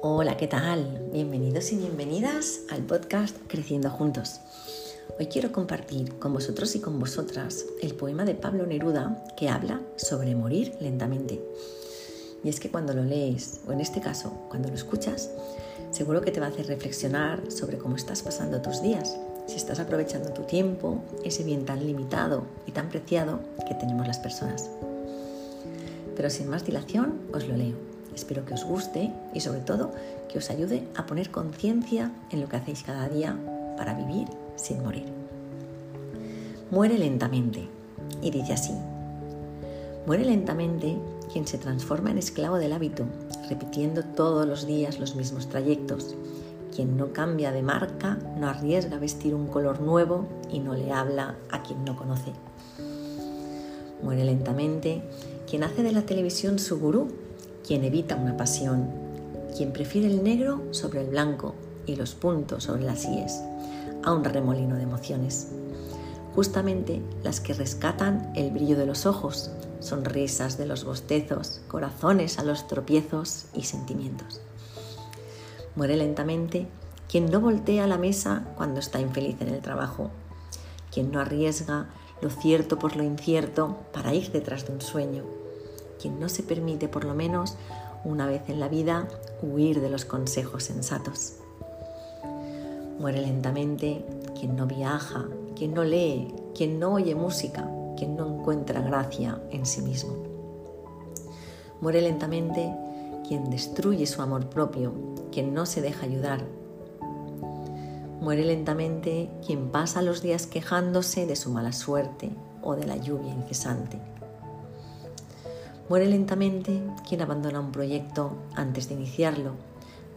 Hola, ¿qué tal? Bienvenidos y bienvenidas al podcast Creciendo Juntos. Hoy quiero compartir con vosotros y con vosotras el poema de Pablo Neruda que habla sobre morir lentamente. Y es que cuando lo lees, o en este caso, cuando lo escuchas, seguro que te va a hacer reflexionar sobre cómo estás pasando tus días, si estás aprovechando tu tiempo, ese bien tan limitado y tan preciado que tenemos las personas. Pero sin más dilación, os lo leo. Espero que os guste y sobre todo que os ayude a poner conciencia en lo que hacéis cada día para vivir sin morir. Muere lentamente. Y dice así. Muere lentamente quien se transforma en esclavo del hábito, repitiendo todos los días los mismos trayectos. Quien no cambia de marca, no arriesga vestir un color nuevo y no le habla a quien no conoce. Muere lentamente quien hace de la televisión su gurú, quien evita una pasión, quien prefiere el negro sobre el blanco y los puntos sobre las íes, a un remolino de emociones. Justamente las que rescatan el brillo de los ojos, sonrisas de los bostezos, corazones a los tropiezos y sentimientos. Muere lentamente quien no voltea la mesa cuando está infeliz en el trabajo, quien no arriesga lo cierto por lo incierto para ir detrás de un sueño, quien no se permite por lo menos una vez en la vida huir de los consejos sensatos. Muere lentamente quien no viaja, quien no lee, quien no oye música, quien no encuentra gracia en sí mismo. Muere lentamente quien destruye su amor propio, quien no se deja ayudar. Muere lentamente quien pasa los días quejándose de su mala suerte o de la lluvia incesante. Muere lentamente quien abandona un proyecto antes de iniciarlo,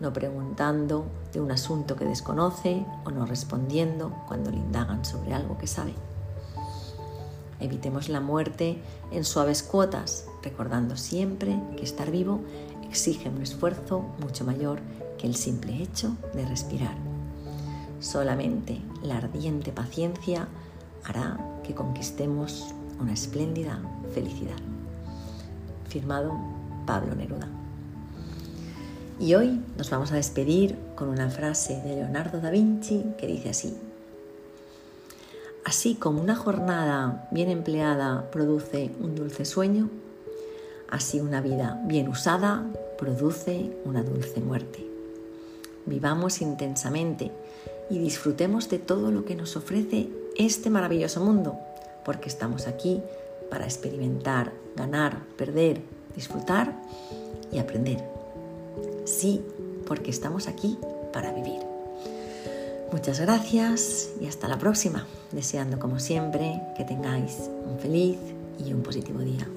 no preguntando de un asunto que desconoce o no respondiendo cuando le indagan sobre algo que sabe. Evitemos la muerte en suaves cuotas, recordando siempre que estar vivo exige un esfuerzo mucho mayor que el simple hecho de respirar. Solamente la ardiente paciencia hará que conquistemos una espléndida felicidad firmado Pablo Neruda. Y hoy nos vamos a despedir con una frase de Leonardo da Vinci que dice así. Así como una jornada bien empleada produce un dulce sueño, así una vida bien usada produce una dulce muerte. Vivamos intensamente y disfrutemos de todo lo que nos ofrece este maravilloso mundo, porque estamos aquí para experimentar, ganar, perder, disfrutar y aprender. Sí, porque estamos aquí para vivir. Muchas gracias y hasta la próxima, deseando como siempre que tengáis un feliz y un positivo día.